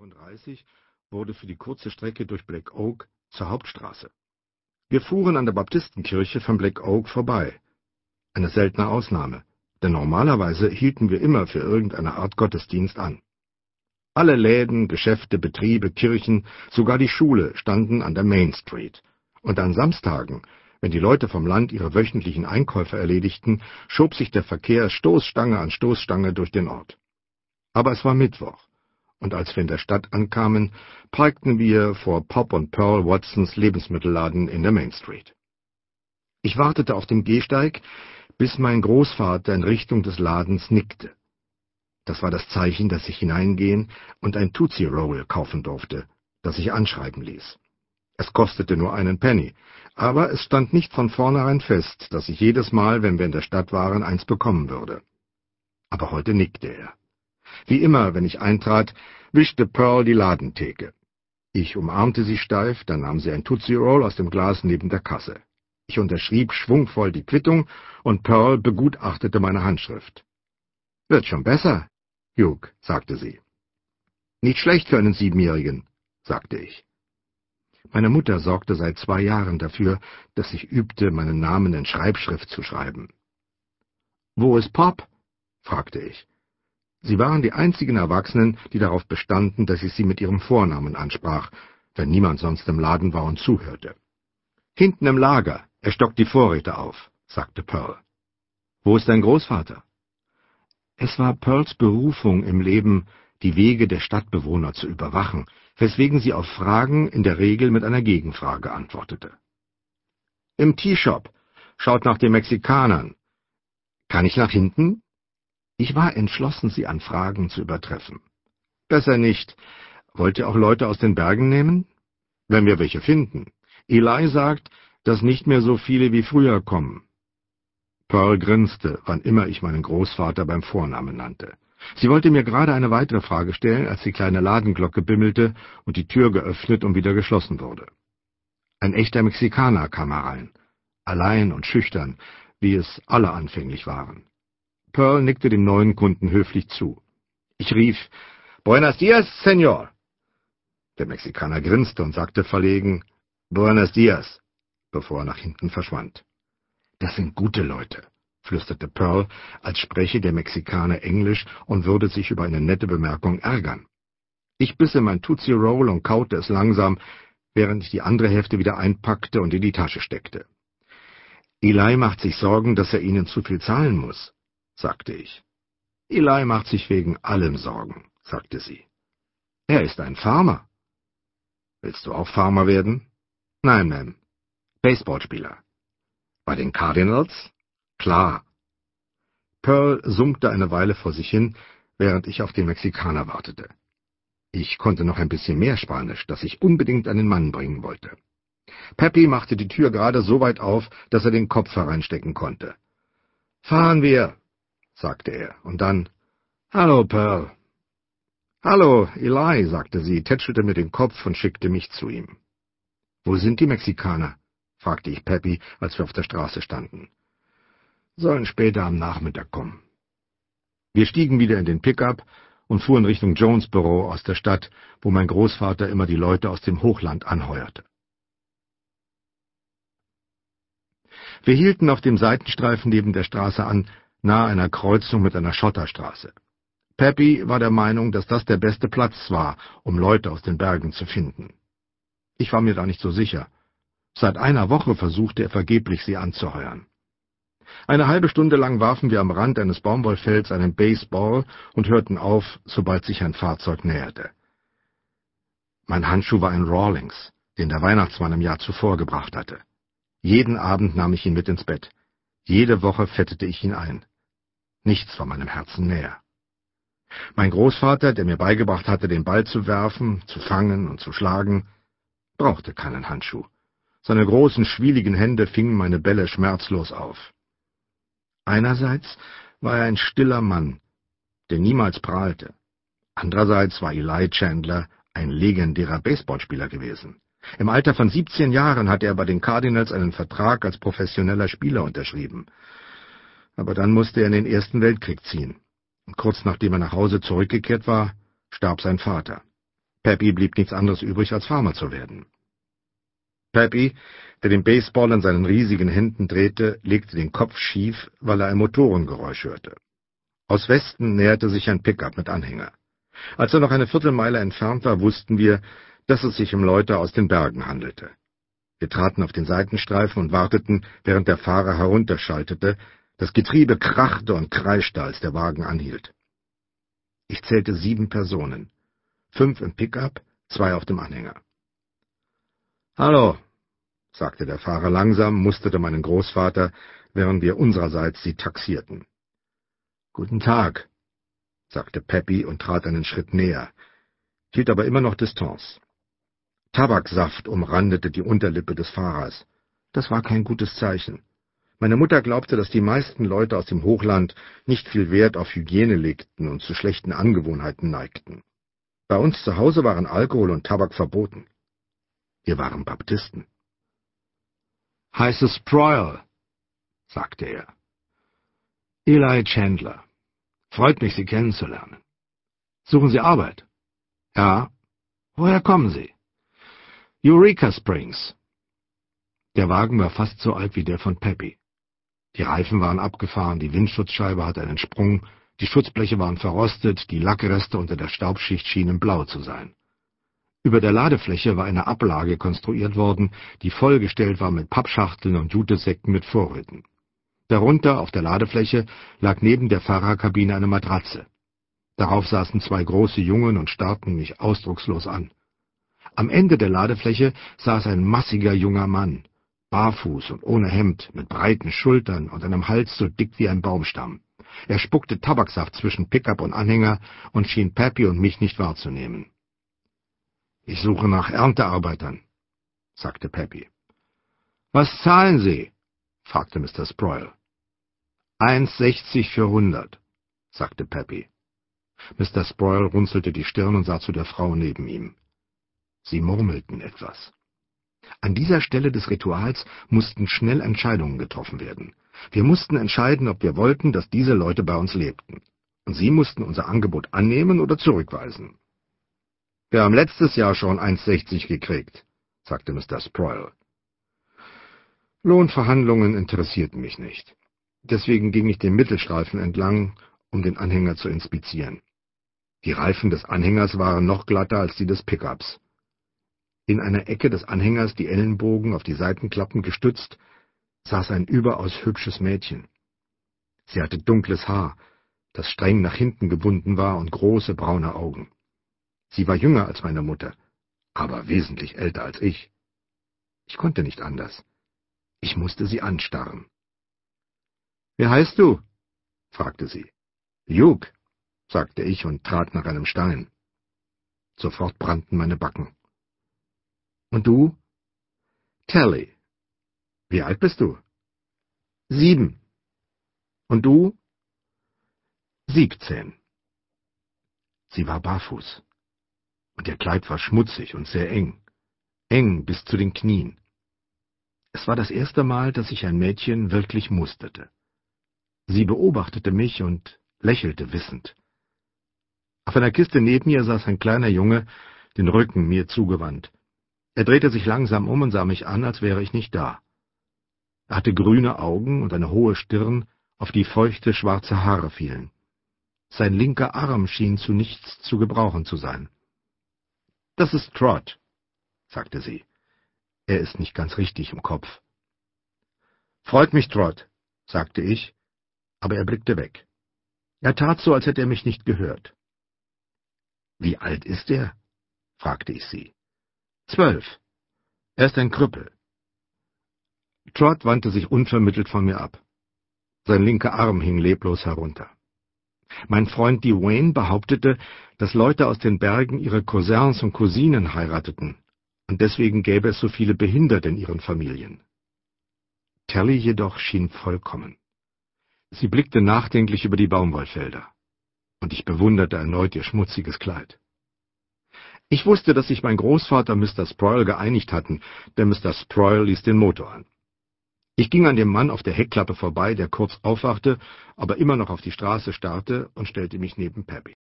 35 wurde für die kurze Strecke durch Black Oak zur Hauptstraße. Wir fuhren an der Baptistenkirche von Black Oak vorbei. Eine seltene Ausnahme, denn normalerweise hielten wir immer für irgendeine Art Gottesdienst an. Alle Läden, Geschäfte, Betriebe, Kirchen, sogar die Schule standen an der Main Street. Und an Samstagen, wenn die Leute vom Land ihre wöchentlichen Einkäufe erledigten, schob sich der Verkehr Stoßstange an Stoßstange durch den Ort. Aber es war Mittwoch, und als wir in der Stadt ankamen, parkten wir vor Pop und Pearl Watsons Lebensmittelladen in der Main Street. Ich wartete auf dem Gehsteig, bis mein Großvater in Richtung des Ladens nickte. Das war das Zeichen, dass ich hineingehen und ein Tootsie Roll kaufen durfte, das ich anschreiben ließ. Es kostete nur einen Penny, aber es stand nicht von vornherein fest, dass ich jedes Mal, wenn wir in der Stadt waren, eins bekommen würde. Aber heute nickte er. Wie immer, wenn ich eintrat, wischte Pearl die Ladentheke. Ich umarmte sie steif, dann nahm sie ein Tootsie Roll aus dem Glas neben der Kasse. Ich unterschrieb schwungvoll die Quittung, und Pearl begutachtete meine Handschrift. Wird schon besser, Hugh, sagte sie. Nicht schlecht für einen Siebenjährigen, sagte ich. Meine Mutter sorgte seit zwei Jahren dafür, dass ich übte, meinen Namen in Schreibschrift zu schreiben. Wo ist Pop? fragte ich. Sie waren die einzigen Erwachsenen, die darauf bestanden, dass ich sie mit ihrem Vornamen ansprach, wenn niemand sonst im Laden war und zuhörte. Hinten im Lager, er stockt die Vorräte auf, sagte Pearl. Wo ist dein Großvater? Es war Pearls Berufung im Leben, die Wege der Stadtbewohner zu überwachen, weswegen sie auf Fragen in der Regel mit einer Gegenfrage antwortete. Im Teeshop. Schaut nach den Mexikanern. Kann ich nach hinten? Ich war entschlossen, sie an Fragen zu übertreffen. Besser nicht. Wollt ihr auch Leute aus den Bergen nehmen? Wenn wir welche finden. Eli sagt, dass nicht mehr so viele wie früher kommen. Pearl grinste, wann immer ich meinen Großvater beim Vornamen nannte. Sie wollte mir gerade eine weitere Frage stellen, als die kleine Ladenglocke bimmelte und die Tür geöffnet und wieder geschlossen wurde. Ein echter Mexikaner kam herein, allein und schüchtern, wie es alle anfänglich waren. Pearl nickte dem neuen Kunden höflich zu. Ich rief, Buenos dias, Senor. Der Mexikaner grinste und sagte verlegen, Buenos dias, bevor er nach hinten verschwand. Das sind gute Leute, flüsterte Pearl, als spreche der Mexikaner Englisch und würde sich über eine nette Bemerkung ärgern. Ich biss in mein Tootsie Roll und kaute es langsam, während ich die andere Hälfte wieder einpackte und in die Tasche steckte. Eli macht sich Sorgen, dass er ihnen zu viel zahlen muss sagte ich. Eli macht sich wegen allem Sorgen, sagte sie. Er ist ein Farmer. Willst du auch Farmer werden? Nein, Ma'am. Baseballspieler. Bei den Cardinals? Klar. Pearl summte eine Weile vor sich hin, während ich auf den Mexikaner wartete. Ich konnte noch ein bisschen mehr Spanisch, das ich unbedingt an den Mann bringen wollte. Peppy machte die Tür gerade so weit auf, dass er den Kopf hereinstecken konnte. Fahren wir, sagte er, und dann Hallo, Pearl. Hallo, Eli, sagte sie, tätschelte mir den Kopf und schickte mich zu ihm. Wo sind die Mexikaner? fragte ich Peppy, als wir auf der Straße standen. Sollen später am Nachmittag kommen. Wir stiegen wieder in den Pickup und fuhren Richtung Jones Büro aus der Stadt, wo mein Großvater immer die Leute aus dem Hochland anheuerte. Wir hielten auf dem Seitenstreifen neben der Straße an, nahe einer Kreuzung mit einer Schotterstraße. Peppy war der Meinung, dass das der beste Platz war, um Leute aus den Bergen zu finden. Ich war mir da nicht so sicher. Seit einer Woche versuchte er vergeblich, sie anzuheuern. Eine halbe Stunde lang warfen wir am Rand eines Baumwollfelds einen Baseball und hörten auf, sobald sich ein Fahrzeug näherte. Mein Handschuh war ein Rawlings, den der Weihnachtsmann im Jahr zuvor gebracht hatte. Jeden Abend nahm ich ihn mit ins Bett. Jede Woche fettete ich ihn ein. Nichts war meinem Herzen näher. Mein Großvater, der mir beigebracht hatte, den Ball zu werfen, zu fangen und zu schlagen, brauchte keinen Handschuh. Seine großen, schwieligen Hände fingen meine Bälle schmerzlos auf. Einerseits war er ein stiller Mann, der niemals prahlte. Andererseits war Eli Chandler ein legendärer Baseballspieler gewesen. Im Alter von 17 Jahren hatte er bei den Cardinals einen Vertrag als professioneller Spieler unterschrieben aber dann musste er in den Ersten Weltkrieg ziehen. Und kurz nachdem er nach Hause zurückgekehrt war, starb sein Vater. Peppy blieb nichts anderes übrig, als Farmer zu werden. Peppy, der den Baseball in seinen riesigen Händen drehte, legte den Kopf schief, weil er ein Motorengeräusch hörte. Aus Westen näherte sich ein Pickup mit Anhänger. Als er noch eine Viertelmeile entfernt war, wussten wir, dass es sich um Leute aus den Bergen handelte. Wir traten auf den Seitenstreifen und warteten, während der Fahrer herunterschaltete. Das Getriebe krachte und kreischte, als der Wagen anhielt. Ich zählte sieben Personen. Fünf im Pickup, zwei auf dem Anhänger. Hallo, sagte der Fahrer langsam, musterte meinen Großvater, während wir unsererseits sie taxierten. Guten Tag, sagte Peppy und trat einen Schritt näher, hielt aber immer noch Distanz. Tabaksaft umrandete die Unterlippe des Fahrers. Das war kein gutes Zeichen. Meine Mutter glaubte, dass die meisten Leute aus dem Hochland nicht viel Wert auf Hygiene legten und zu schlechten Angewohnheiten neigten. Bei uns zu Hause waren Alkohol und Tabak verboten. Wir waren Baptisten. Heißes Sproil, sagte er. Eli Chandler. Freut mich, Sie kennenzulernen. Suchen Sie Arbeit? Ja. Woher kommen Sie? Eureka Springs. Der Wagen war fast so alt wie der von Peppy. Die Reifen waren abgefahren, die Windschutzscheibe hatte einen Sprung, die Schutzbleche waren verrostet, die Lackreste unter der Staubschicht schienen blau zu sein. Über der Ladefläche war eine Ablage konstruiert worden, die vollgestellt war mit Pappschachteln und Jutesäcken mit Vorräten. Darunter auf der Ladefläche lag neben der Fahrerkabine eine Matratze. Darauf saßen zwei große Jungen und starrten mich ausdruckslos an. Am Ende der Ladefläche saß ein massiger junger Mann, barfuß und ohne Hemd, mit breiten Schultern und einem Hals so dick wie ein Baumstamm. Er spuckte Tabaksaft zwischen Pickup und Anhänger und schien Peppy und mich nicht wahrzunehmen. »Ich suche nach Erntearbeitern«, sagte Peppy. »Was zahlen Sie?« fragte Mr. Sproil. »Eins sechzig für hundert«, sagte Peppy. Mr. Sproil runzelte die Stirn und sah zu der Frau neben ihm. Sie murmelten etwas. An dieser Stelle des Rituals mussten schnell Entscheidungen getroffen werden. Wir mussten entscheiden, ob wir wollten, dass diese Leute bei uns lebten. Und sie mussten unser Angebot annehmen oder zurückweisen. Wir haben letztes Jahr schon 1,60 gekriegt, sagte Mr. Sproil. Lohnverhandlungen interessierten mich nicht. Deswegen ging ich den Mittelstreifen entlang, um den Anhänger zu inspizieren. Die Reifen des Anhängers waren noch glatter als die des Pickups. In einer Ecke des Anhängers, die Ellenbogen auf die Seitenklappen gestützt, saß ein überaus hübsches Mädchen. Sie hatte dunkles Haar, das streng nach hinten gebunden war, und große braune Augen. Sie war jünger als meine Mutter, aber wesentlich älter als ich. Ich konnte nicht anders. Ich musste sie anstarren. »Wie heißt du?« fragte sie. »Luke«, sagte ich und trat nach einem Stein. Sofort brannten meine Backen. Und du? Tally. Wie alt bist du? Sieben. Und du? Siebzehn. Sie war barfuß. Und ihr Kleid war schmutzig und sehr eng. Eng bis zu den Knien. Es war das erste Mal, dass ich ein Mädchen wirklich musterte. Sie beobachtete mich und lächelte wissend. Auf einer Kiste neben ihr saß ein kleiner Junge, den Rücken mir zugewandt. Er drehte sich langsam um und sah mich an, als wäre ich nicht da. Er hatte grüne Augen und eine hohe Stirn, auf die feuchte schwarze Haare fielen. Sein linker Arm schien zu nichts zu gebrauchen zu sein. »Das ist Trot«, sagte sie. Er ist nicht ganz richtig im Kopf. »Freut mich, Trot«, sagte ich, aber er blickte weg. Er tat so, als hätte er mich nicht gehört. »Wie alt ist er?« fragte ich sie. Zwölf. Er ist ein Krüppel. Trot wandte sich unvermittelt von mir ab. Sein linker Arm hing leblos herunter. Mein Freund Dwayne behauptete, dass Leute aus den Bergen ihre Cousins und Cousinen heirateten, und deswegen gäbe es so viele Behinderte in ihren Familien. Tally jedoch schien vollkommen. Sie blickte nachdenklich über die Baumwollfelder, und ich bewunderte erneut ihr schmutziges Kleid. Ich wusste, dass sich mein Großvater Mr. Sproil geeinigt hatten, denn Mr. Sproil ließ den Motor an. Ich ging an dem Mann auf der Heckklappe vorbei, der kurz aufwachte, aber immer noch auf die Straße starrte, und stellte mich neben Peppy.